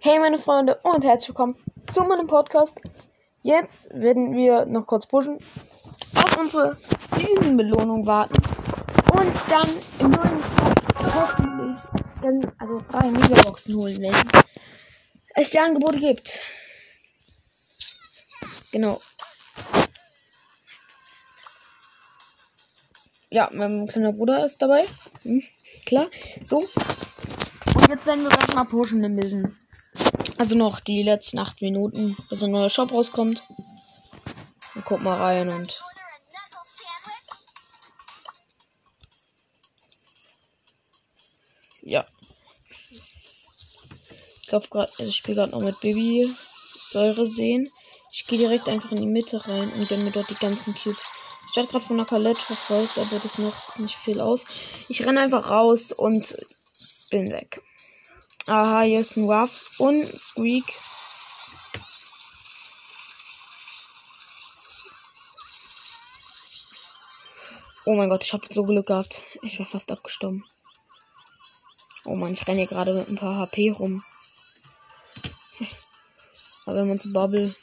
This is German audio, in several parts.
Hey meine Freunde und herzlich willkommen zu meinem Podcast. Jetzt werden wir noch kurz pushen, auf unsere Season-Belohnung warten und dann im neuen Shop hoffentlich dann, also drei Megaboxen holen, wenn es die Angebote gibt. Genau. Ja, mein kleiner Bruder ist dabei. Hm, klar. So. Und jetzt werden wir gleich mal pushen müssen. Also noch die letzten acht Minuten, bis ein neuer Shop rauskommt. Dann guck mal rein und. Ja. Ich glaube gerade, also ich spiele gerade noch mit Baby Säure sehen. Ich gehe direkt einfach in die Mitte rein und gönne mir dort die ganzen Cubes. Ich werde gerade von der Kalette verfolgt, aber das macht nicht viel aus. Ich renne einfach raus und bin weg. Aha, hier ist ein Ruff und Squeak. Oh mein Gott, ich habe so Glück gehabt. Ich war fast abgestorben. Oh Mann, ich renne hier gerade mit ein paar HP rum. Aber wenn man zu Bubble.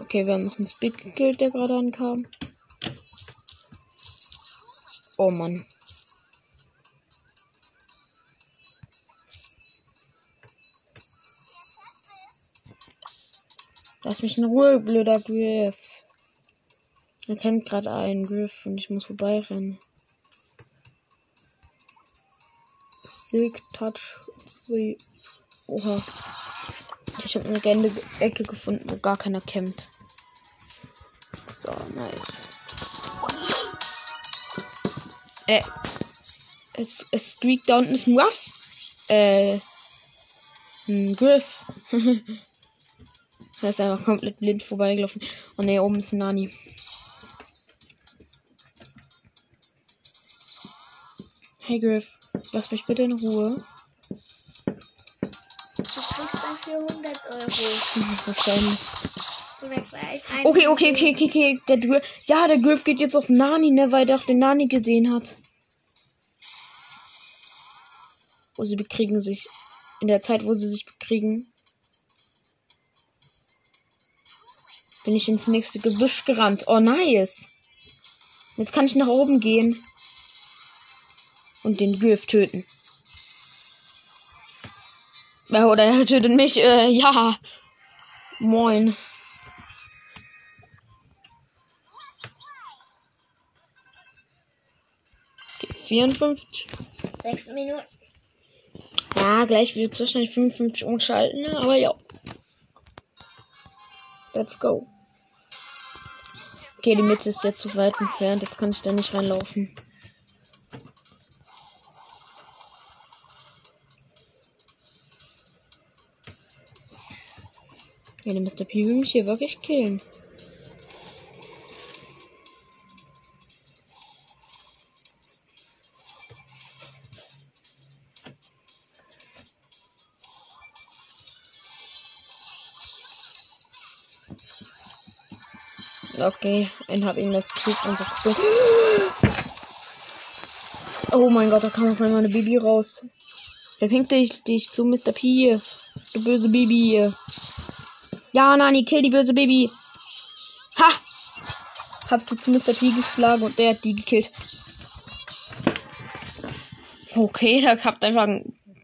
Okay, wir haben noch einen Speed gekillt, der gerade ankam. Oh Mann. Lass mich in Ruhe, blöder Griff. Er kennt gerade einen Griff und ich muss vorbeirennen. Silk Touch. Oha. Ich habe eine Gände Ecke gefunden, wo gar keiner kämmt. So, nice. Äh. Es, es streakt da unten ist ein Ruffs. Äh. Ein Griff. er ist einfach komplett blind vorbeigelaufen. Und ne, oben ist ein Nani. Hey Griff, lass mich bitte in Ruhe. Du kriegst dann 400 Euro. Wahrscheinlich. Okay, okay, okay, okay, okay. Der Griff, ja, der Griff geht jetzt auf Nani, ne, weil der auch den Nani gesehen hat. Wo sie bekriegen sich. In der Zeit, wo sie sich bekriegen. Bin ich ins nächste Gebüsch gerannt. Oh, nice. Jetzt kann ich nach oben gehen. Und den Griff töten. Oder er tötet mich. Äh, ja. Moin. 54. 6 Minuten. Ja, gleich wird es wahrscheinlich 55 umschalten, ne? aber ja. Let's go. Okay, die Mitte ist jetzt zu weit entfernt, jetzt kann ich da nicht reinlaufen. Ja, der Mr. P will mich hier wirklich killen. Okay, einen hab ihn let's Krieg einfach gespielt. Oh mein Gott, da kam auf einmal eine Baby raus. Wer pinkt dich, dich zu Mr. P? Du böse Baby. Ja, Nani, kill die böse Baby. Ha! Habst du zu Mr. P geschlagen und der hat die gekillt. Okay, da habt einfach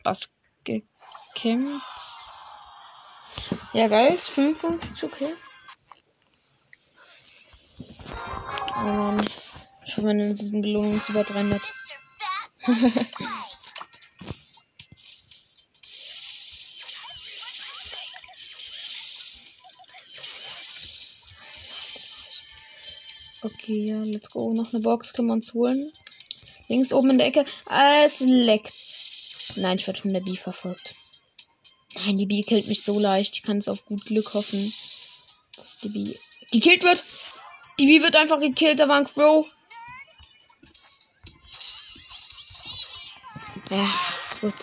was gekämpft. Ja, geil, ist 55, okay. Oh Mann. Ich hoffe, meine Belohnung ist über 300. okay, ja, let's go. Noch eine Box können wir uns holen. Links oben in der Ecke. Ah, es leckt. Nein, ich werde von der Bee verfolgt. Nein, die Bee killt mich so leicht. Ich kann es auf gut Glück hoffen, dass die Bee gekillt wird. Ibi wird einfach gekillt, der Bank, Bro. Ja, gut.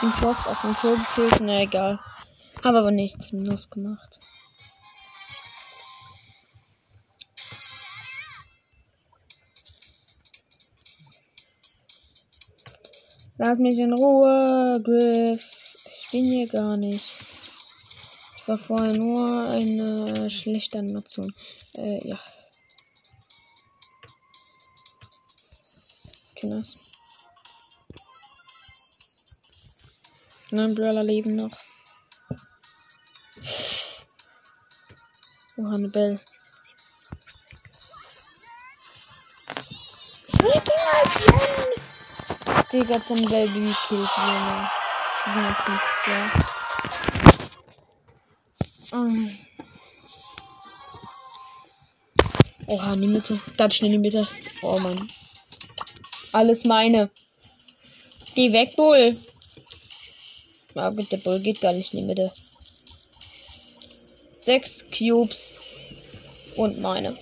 Ich Plot auf dem Klo gekillt, na egal. Hab aber nichts minus gemacht. Lass mich in Ruhe, Griff. Ich bin hier gar nicht. War vorher nur eine schlechte Animation. Äh, ja. Kinders. Nein, Brawler leben noch. Oh, Hannibal. Digga, zum Baby killt Junge. 57, Oh. Oha, in die Mitte. Ganz schnell in die Mitte. Oh Mann. Alles meine. Geh weg, Bull. Ah, gut, der Bull geht gar nicht in die Mitte. Sechs Cubes. Und meine.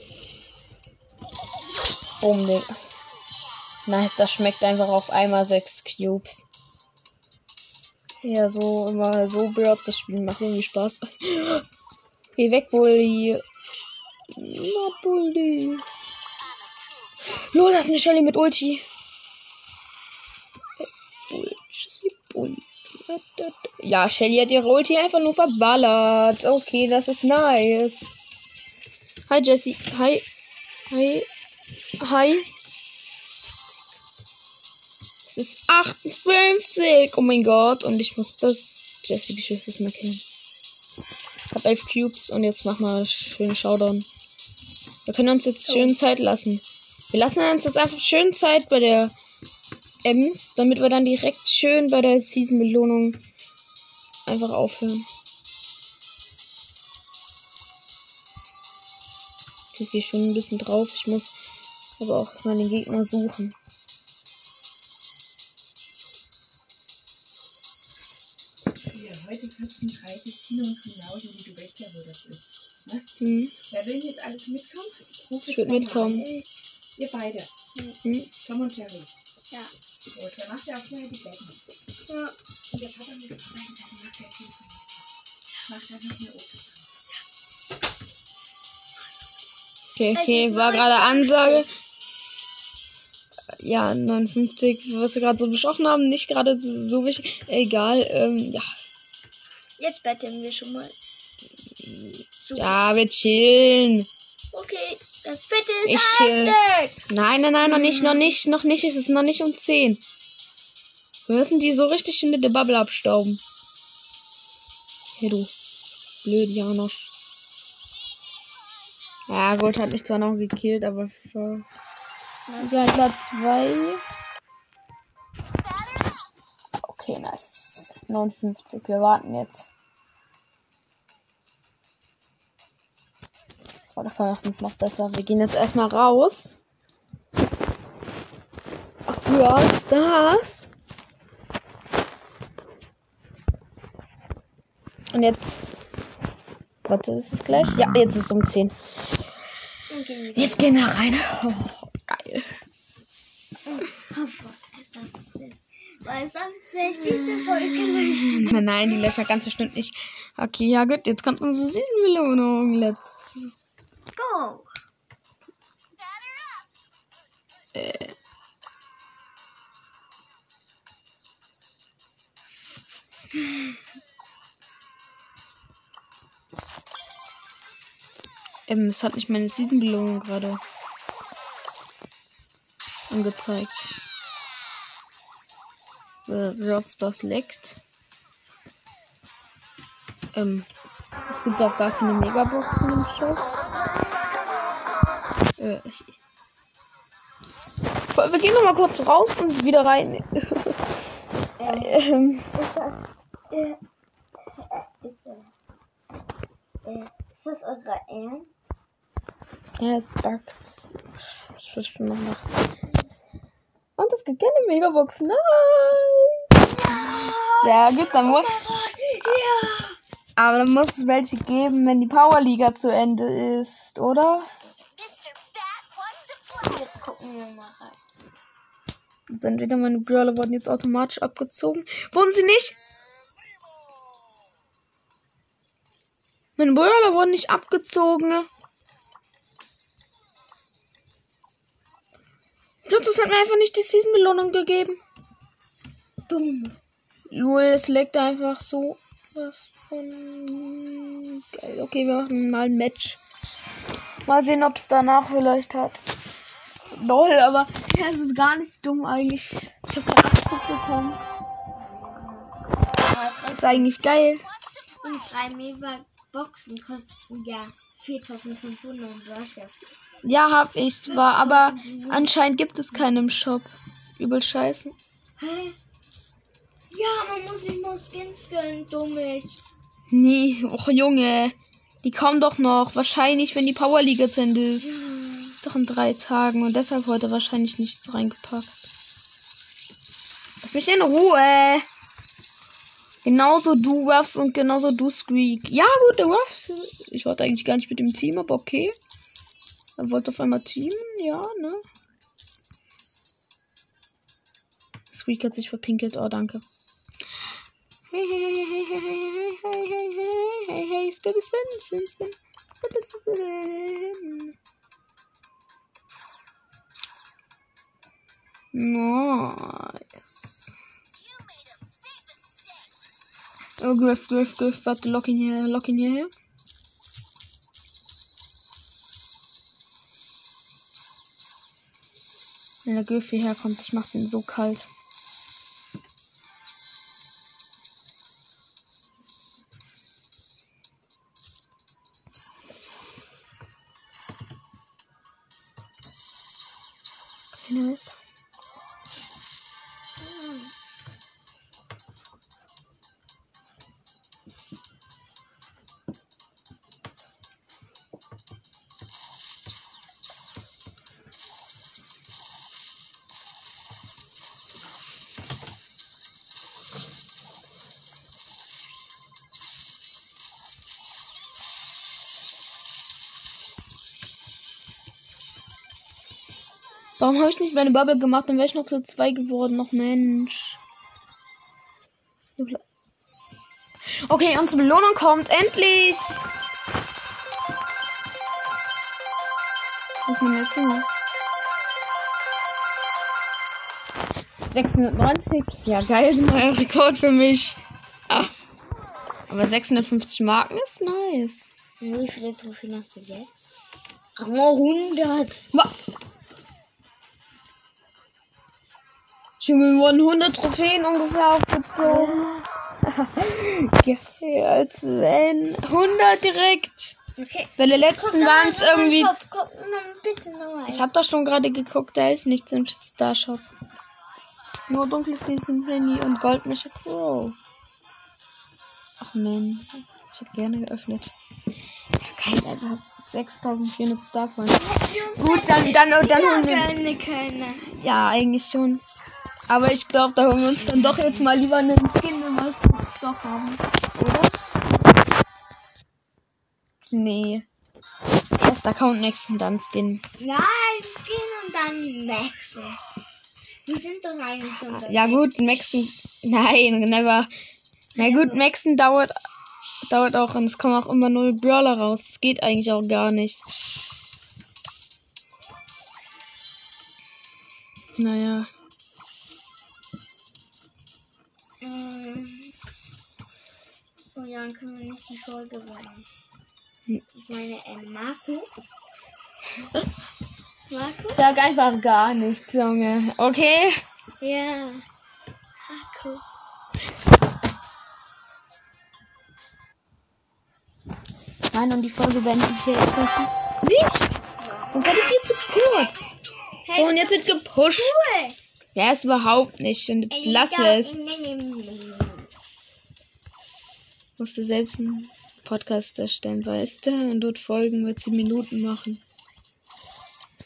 Boom, Digga. Nice, das schmeckt einfach auf einmal sechs Cubes. Ja, so immer so Birds das Spiel macht irgendwie Spaß. Geh weg, Bully. Na, Bully. Nur das ist eine Shelly mit Ulti. Ja, Shelly hat ihre Ulti einfach nur verballert. Okay, das ist nice. Hi, Jessie. Hi. Hi. Hi. Es ist 58. Oh mein Gott. Und ich muss das Jessie-Geschütz mal killen. Ich hab 11 Cubes und jetzt mach mal schön Showdown. Wir können uns jetzt schön Zeit lassen. Wir lassen uns jetzt einfach schön Zeit bei der Ems, damit wir dann direkt schön bei der Season-Belohnung einfach aufhören. Ich gehe schon ein bisschen drauf. Ich muss aber auch den Gegner suchen. Kino und genauso wie du weißt ja, wo das ist. Ne? Hm. Wer will jetzt alles mitkommen? Ruf Ich jetzt würd mal mitkommen. an. Ihr beide. Hm. Tom und Jerry. Ja. Gut, dann macht ihr auch schnell die Betten. Ja. Und der Papa muss arbeiten, also macht er viel von Macht er noch eine Obst. Okay, okay, war gerade Ansage. Ja, 59, was wir gerade so besprochen haben, nicht gerade so so wichtig. Egal, ähm, ja. Jetzt betteln wir schon mal. So. Ja, wir chillen. Okay, das Bett ist Ich chill. Nein, nein, nein, noch nicht, noch nicht, noch nicht. Es ist noch nicht um 10. Wir müssen die so richtig in der Bubble abstauben. Hey, du. Blöd, Janosch. Ja, gut, hat mich zwar noch gekillt, aber für. Wir haben Platz 2. nice. 59. Wir warten jetzt. Das war doch wenigstens noch besser. Wir gehen jetzt erstmal raus. Ach, Brawl Stars. Und jetzt. Warte, ist es gleich? Ja, jetzt ist es um 10. Okay. Jetzt gehen wir rein. Oh, geil. Löschen. Nein, nein, die löscht ganz bestimmt nicht. Okay, ja gut, jetzt kommt unsere Season-Belohnung. Let's. Go. Äh. Ähm, es hat nicht meine Season-Belohnung gerade angezeigt. Äh, das leckt. Ähm, es gibt auch gar keine Megaboxen im Shop. Äh, ich, wir gehen noch mal kurz raus und wieder rein. ähm, Ist das. Eure Ernst? ja, es buggt. Ich würde schon noch machen. Und es gibt keine Megabox. Nein! Sehr gut, dann muss. Ja. Aber dann muss es welche geben, wenn die Powerliga zu Ende ist, oder? Jetzt gucken wir mal rein. Entweder meine Brawler wurden jetzt automatisch abgezogen. Wurden sie nicht? Meine Brawler wurden nicht abgezogen. Das hat mir einfach nicht die Season-Belohnung gegeben. dumm. Lul, es leckt einfach so. Was von. Geil. Okay, wir machen mal ein Match. Mal sehen, ob es danach vielleicht hat. Lol, aber ja, es ist gar nicht dumm eigentlich. Ich hab da 8 bekommen. Das ist eigentlich geil. Und drei Mega-Boxen kosten ja 4500 und du hast ja. Hab ich zwar, aber anscheinend gibt es keinen im Shop. Übel scheiße. Hä? Ja, man muss sich nur Skins gönnen, dummig. Nee, och Junge. Die kommen doch noch. Wahrscheinlich, wenn die Power League sind ist. Doch in drei Tagen. Und deshalb heute wahrscheinlich nichts reingepackt. Lass mich in Ruhe. Genauso du Ruffs und genauso du Squeak. Ja, gut, der Ruffs. Ich wollte eigentlich gar nicht mit dem Team, aber okay. Er wollte auf einmal teamen, ja, ne? Squeak hat sich verpinkelt. Oh, danke. Hey, hey, hey, hey, hey, hey, hey, hey, hey, hey, hey, spin, spin, spin, spin, spin, spin. Nice. Oh, Griff, Griff, Griff, warte, lock ihn hier, lock ihn hierher. Wenn der Griff hierher kommt, ich mach den so kalt. Warum habe ich nicht meine Bubble gemacht? Dann wäre ich noch Platz 2 geworden. Noch Mensch. Okay, unsere Belohnung kommt. Endlich! Was ist mein letzter Mal? 690. Ja, geil, ist ein neuer Rekord für mich. Ah. Aber 650 Marken ist nice. Wie viele Trophäen hast du jetzt? Oh, 100. Wa- Junge, mir wurden 100 Trophäen ungefähr aufgezogen. Geil, als wenn. 100 direkt. Okay. Bei der letzten waren es irgendwie. Guck noch. Ich habe doch schon gerade geguckt, da ist nichts im Starshop. Nur dunkles Season Penny und Goldmischer Crow. Ach man, ich hätte gerne geöffnet. Geil, einfach 6400 Starpoints. Gut, dann, dann, dann holen wir. Ja, eigentlich schon. Aber ich glaube, da holen wir uns dann doch jetzt mal lieber einen Skin, wenn wir es doch haben. Oder? Nee. Erst Account nächsten, dann Skin. Nein, Skin und dann Maxen. Wir sind doch eigentlich schon Ja gut, Maxen. Nein, never. Na gut, Maxen dauert, dauert auch und es kommen auch immer null Brawler raus. Das geht eigentlich auch gar nicht. Naja. Ähm, Oh ja, dann können wir nicht die Folge. Hm. Ich meine, äh, Marco. Marco? Sag einfach gar nichts, Junge. Okay? Ja. Marco. Nein, und die Folge beende ich jetzt noch nicht. Nicht! Sonst hätte ich viel zu kurz. So, und jetzt wird gepusht. Cool. Ja, ist überhaupt nicht. Und lass es. Musste selbst einen Podcast erstellen, weißt du? Und dort Folgen mit 10 Minuten machen.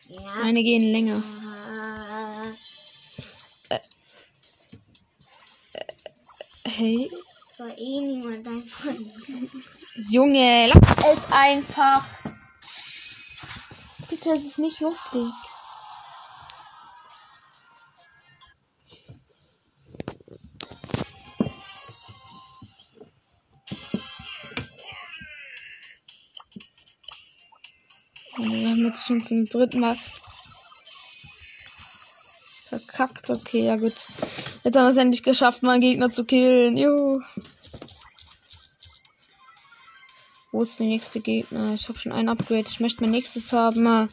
Ja. Meine gehen länger. Hey, Das war eh niemand dein Freund. Junge, lass es einfach. Bitte, es ist nicht lustig. Schon zum dritten Mal verkackt. Okay, ja gut. Jetzt haben wir es endlich geschafft, mal einen Gegner zu killen. Juhu. Wo ist der nächste Gegner? Ich habe schon ein Upgrade. Ich möchte mein nächstes haben.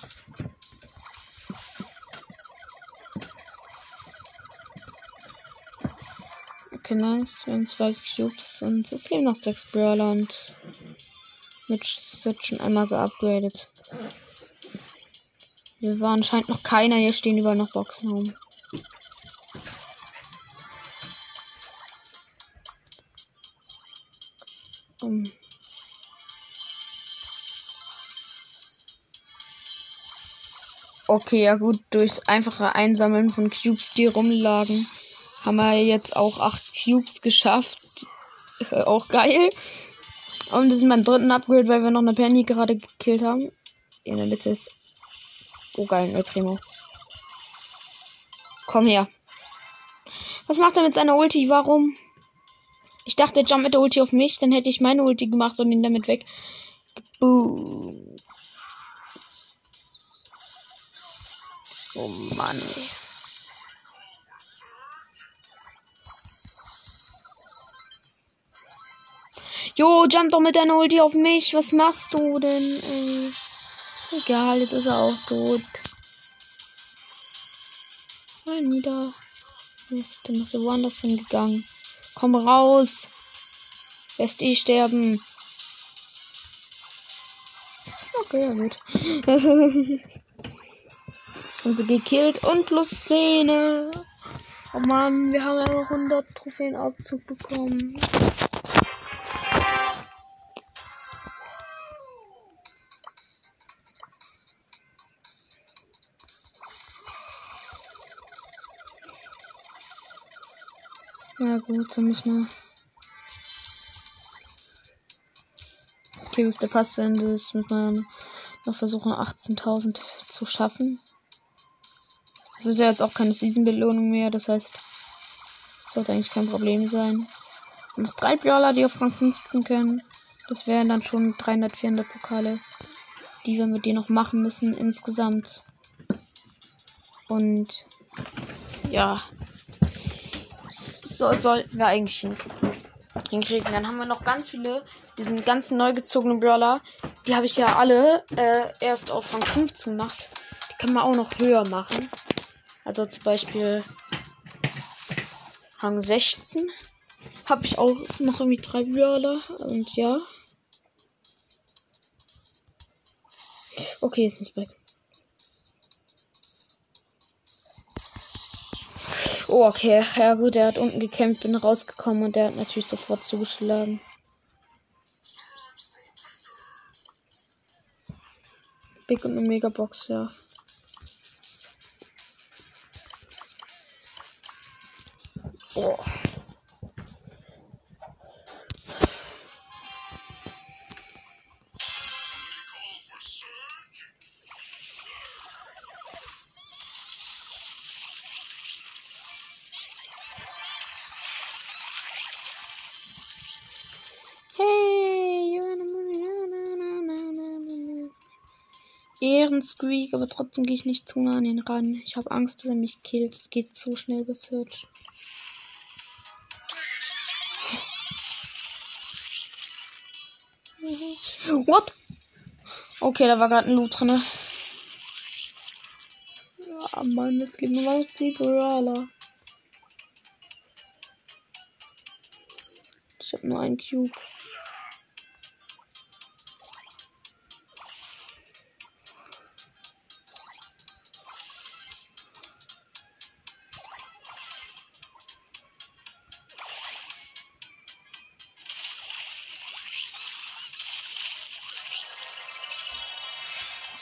Okay, nice. Wir haben zwei Cubes und es leben noch sechs Brawler und Mitch wird schon einmal geupgradet. Wir waren anscheinend noch keiner. Hier stehen überall noch Boxen rum. Um. Okay, ja gut, durch einfache Einsammeln von Cubes, die rumlagen, haben wir jetzt auch acht Cubes geschafft. auch geil. Und das ist mein dritten Upgrade, weil wir noch eine Penny gerade gekillt haben. In der Mitte ist. Oh geil, El Primo. Komm her. Was macht er mit seiner Ulti? Warum? Ich dachte, jumpt mit der Ulti auf mich, dann hätte ich meine Ulti gemacht und ihn damit weg. Boom. Oh Mann. Jo, jump doch mit deiner Ulti auf mich. Was machst du denn? Ey? Egal, jetzt ist er auch tot. Mal nieder. Mist, dann ist er woanders hingegangen. Komm raus. Lässt eh sterben. Okay, ja gut. Sie gekillt und plus Szene. Oh Mann, wir haben ja 100 Trophäen Abzug bekommen. Gut, dann müssen wir. Okay, bis der Pass Ende ist, müssen wir noch versuchen, 18.000 zu schaffen. Das ist ja jetzt auch keine Season-Belohnung mehr, das heißt, sollte eigentlich kein Problem sein. Und noch drei Brawler, die auf Rang 15 können. Das wären dann schon 300, 400 Pokale, die wir mit denen noch machen müssen insgesamt. Und ja, so sollten wir eigentlich hinkriegen. Dann haben wir noch ganz viele, diesen ganzen neu gezogenen Brawler. Die habe ich ja alle äh, erst auf Rang 15 gemacht. Die kann man auch noch höher machen. Also zum Beispiel Rang 16 habe ich auch noch irgendwie drei Brawler. Und ja. Okay, ist nicht weg. Oh, okay. Ja gut, er hat unten gekämpft, bin rausgekommen und der hat natürlich sofort zugeschlagen. Big und eine Megabox, ja. Oh. Ehrensqueak, aber trotzdem gehe ich nicht zu nah an ihn ran. Ich habe Angst, dass er mich killt. Es geht zu schnell bis Search. What? Okay, da war gerade ein Loot drin. Ja, Mann, es gibt nur noch 10 Brawler. Ich habe nur einen Cube.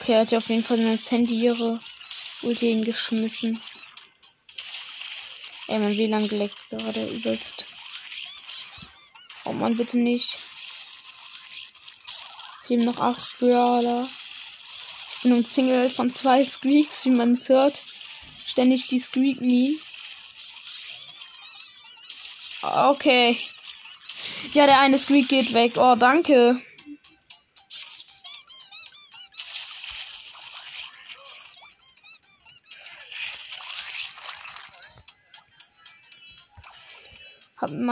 Okay, er hat ja auf jeden Fall eine incendiäre Ulti hingeschmissen. Ey, mein WLAN geleckt gerade übelst. Oh man, bitte nicht. Sie haben noch acht Brawler. Ich bin umzingelt von zwei Squeaks, wie man es hört. Ständig die Squeak-Me. Okay. Ja, der eine Squeak geht weg. Oh, danke.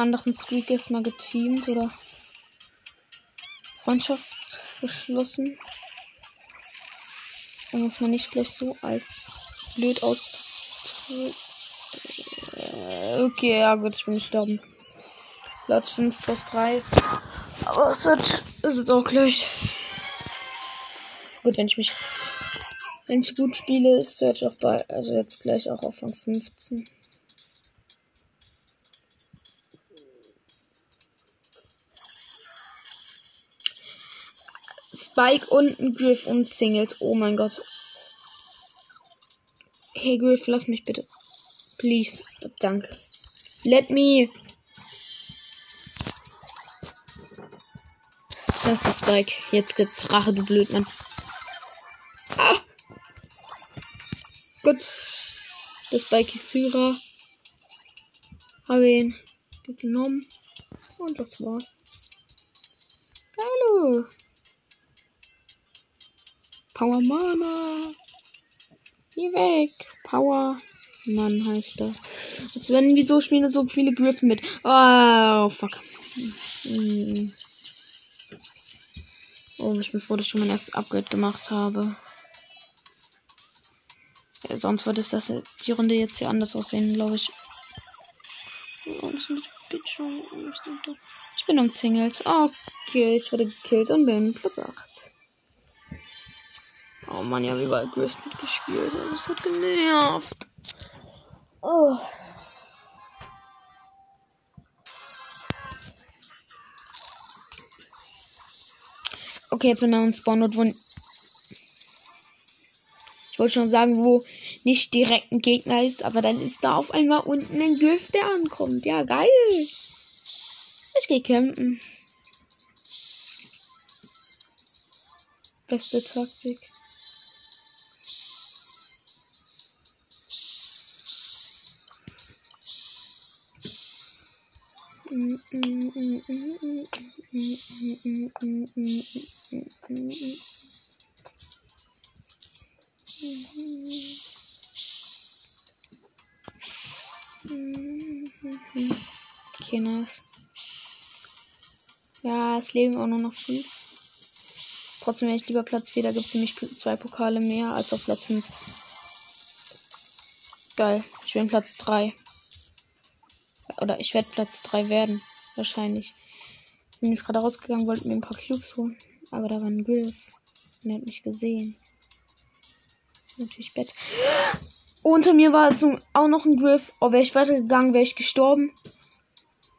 Anderen Squeak erstmal geteamt oder Freundschaft geschlossen. Da muss man nicht gleich so als blöd aus. Okay, ja gut, ich bin gestorben. Platz 5 plus 3. Aber es wird, es ist auch gleich. Gut, wenn ich mich. Wenn ich gut spiele, ist Search auch bei. Also jetzt gleich auch auf Rang 15. Spike und ein Griff und Singles. Oh mein Gott. Hey Griff, lass mich bitte. Please. Danke. Let me. Das ist Spike. Jetzt gibt's Rache, du Blödmann. Ah. Gut. Das Spike ist Syrer. Habe ihn genommen. Und das war's. Hallo. Power Mana. Geh weg. Power. Mann heißt das. Als wenn wieso spielen so viele Griffen mit. Oh, fuck. Hm. Oh, ich bin froh, dass ich schon mein erstes Upgrade gemacht habe. Ja, sonst würde es das die Runde jetzt hier anders aussehen, glaube ich. Oh, ich bin umzingelt. Okay, ich wurde gekillt und bin Platz 8. Oh Mann, ja, wie weit Griff mitgespielt. Das hat genervt. Oh. Okay, jetzt sind wir uns Spawn wo. Ich wollte schon sagen, wo nicht direkt ein Gegner ist, aber dann ist da auf einmal unten ein Griff, der ankommt. Ja, geil. Ich gehe campen. Beste Taktik. Okay, nice. Ja, es leben auch nur noch fünf. Trotzdem wäre ich lieber Platz 4, da gibt es nämlich zwei Pokale mehr als auf Platz 5. Geil, ich bin Platz 3. Oder ich werde Platz 3 werden. Wahrscheinlich. Bin ich gerade rausgegangen, wollte mir ein paar Cubes holen. Aber da war ein Griff. Und er hat mich gesehen. Natürlich Bett. Unter mir war also auch noch ein Griff. Oh, wäre ich weitergegangen, wäre ich gestorben.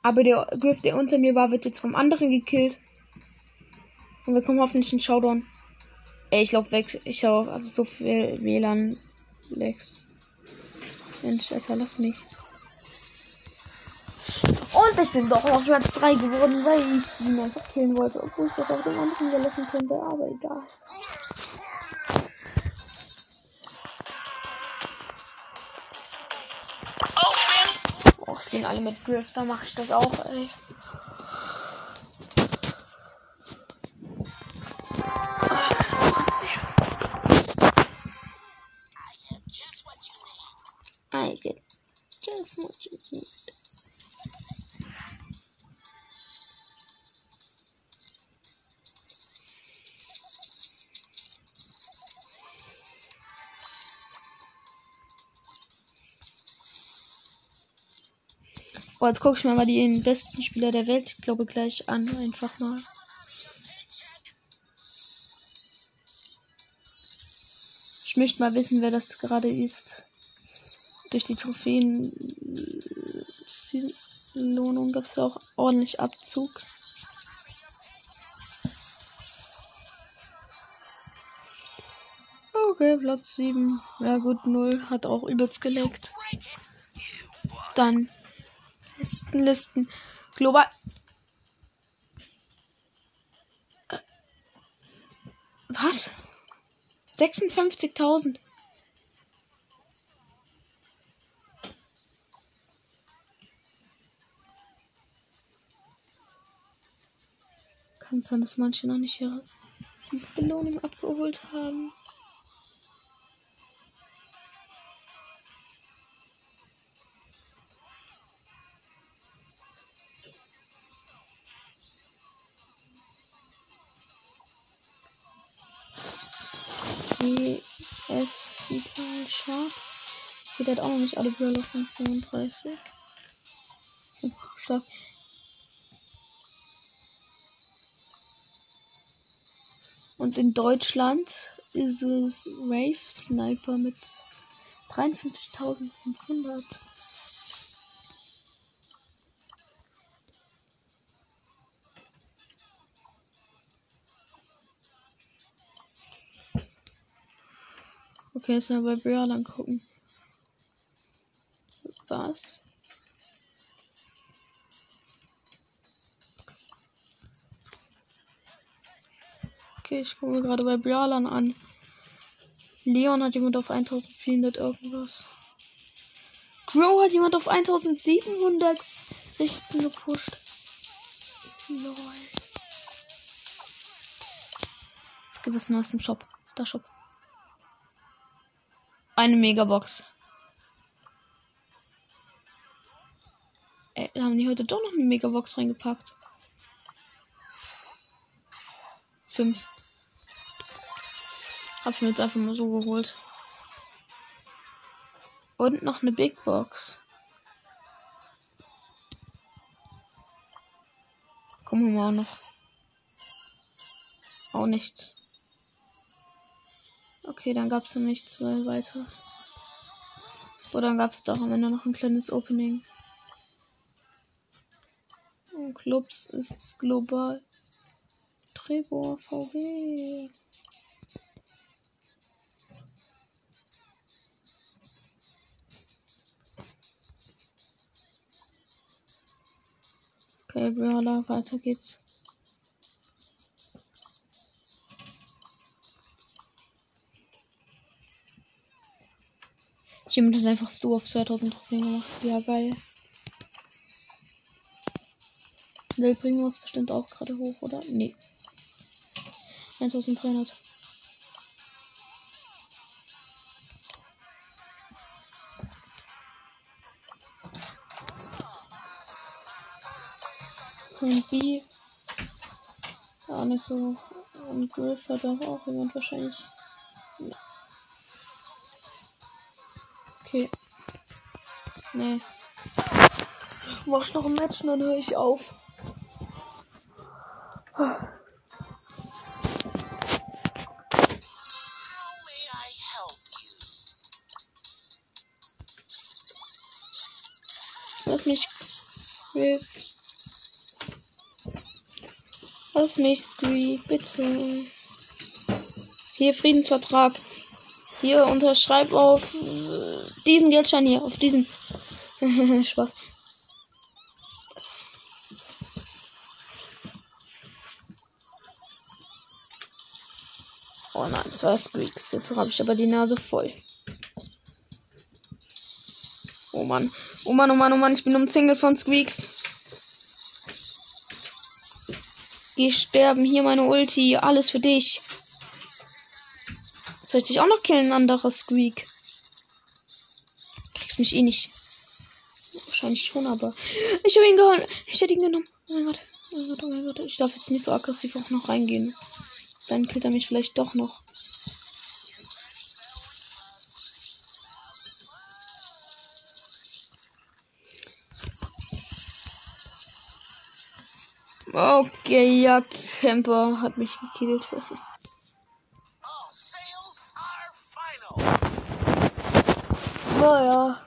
Aber der Griff, der unter mir war, wird jetzt vom anderen gekillt. Und wir kommen hoffentlich in Showdown. Ey, ich lauf weg. Ich habe so viel WLAN-Lex. Mensch, Alter, lass mich. Und ich bin doch auf Platz 3 geworden, weil ich ihn einfach killen wollte. Obwohl ich das auf dem anderen überlassen könnte, aber egal. Oh, spielen alle mit Griff, da mache ich das auch, ey. Oh, jetzt gucke ich mir mal den besten Spieler der Welt, ich glaube, gleich an. Einfach mal. Ich möchte mal wissen, wer das gerade ist. Durch die Trophäen Lohnung gibt es auch ordentlich Abzug. Okay, Platz 7. Ja gut, 0. Hat auch übelst geleckt. Dann Listen, Listen. Global. Äh, Was? 56.000. Kann sein, dass manche noch nicht ihre Belohnung abgeholt haben. Hier der hat auch noch nicht alle Brawler von 35. Oh, stark. Und in Deutschland ist es Wave Sniper mit 53.500. Okay, jetzt mal bei Brawlern gucken. Was? Okay, ich gucke gerade bei Brawlern an. Leon hat jemand auf 1400 irgendwas. Crow hat jemand auf 1716 gepusht. Lol. Jetzt gibt es Neues im Shop. Star Shop. Eine Megabox. Ey, haben die heute doch noch eine Megabox reingepackt? Fünf. Hab ich mir jetzt einfach mal so geholt. Und noch eine Big Box. Kommen wir mal noch. Auch nichts. Okay, dann gab es nichts mehr weiter. Oder dann gab es doch am Ende noch ein kleines Opening. Und Clubs ist global. Trebor VW. Okay, Brawler, weiter geht's. Jemand hat einfach Stu auf 2000 Trophäen gemacht. Ja, geil. Del Primo ist bestimmt auch gerade hoch, oder? Nee. 1300. Und B. Ja, nicht so. Und Griff hat auch, jemand wahrscheinlich. Okay. Nee. Mach noch ein Match und dann höre ich auf. Lass mich. Lass mich, Squeak, bitte. Hier, Friedensvertrag. Hier, unterschreib auf diesen Geldschein hier, auf diesen. Spaß. Oh nein, zwei Squeaks. Jetzt habe ich aber die Nase voll. Oh Mann. Oh Mann, oh Mann, oh Mann, ich bin umzingelt von Squeaks. Geh sterben, hier meine Ulti, alles für dich. Soll ich dich auch noch killen, anderer Squeak? Kriegst mich eh nicht. Wahrscheinlich schon, aber. Ich habe ihn geholt. Ich hätte ihn genommen. Oh mein Gott. Oh mein Gott, oh mein Gott. Ich darf jetzt nicht so aggressiv auch noch reingehen. Dann killt er mich vielleicht doch noch. Okay, ja, Camper hat mich gekillt. Naja.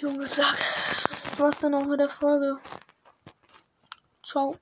Schon gesagt. Was dann auch mit der Folge. Ciao.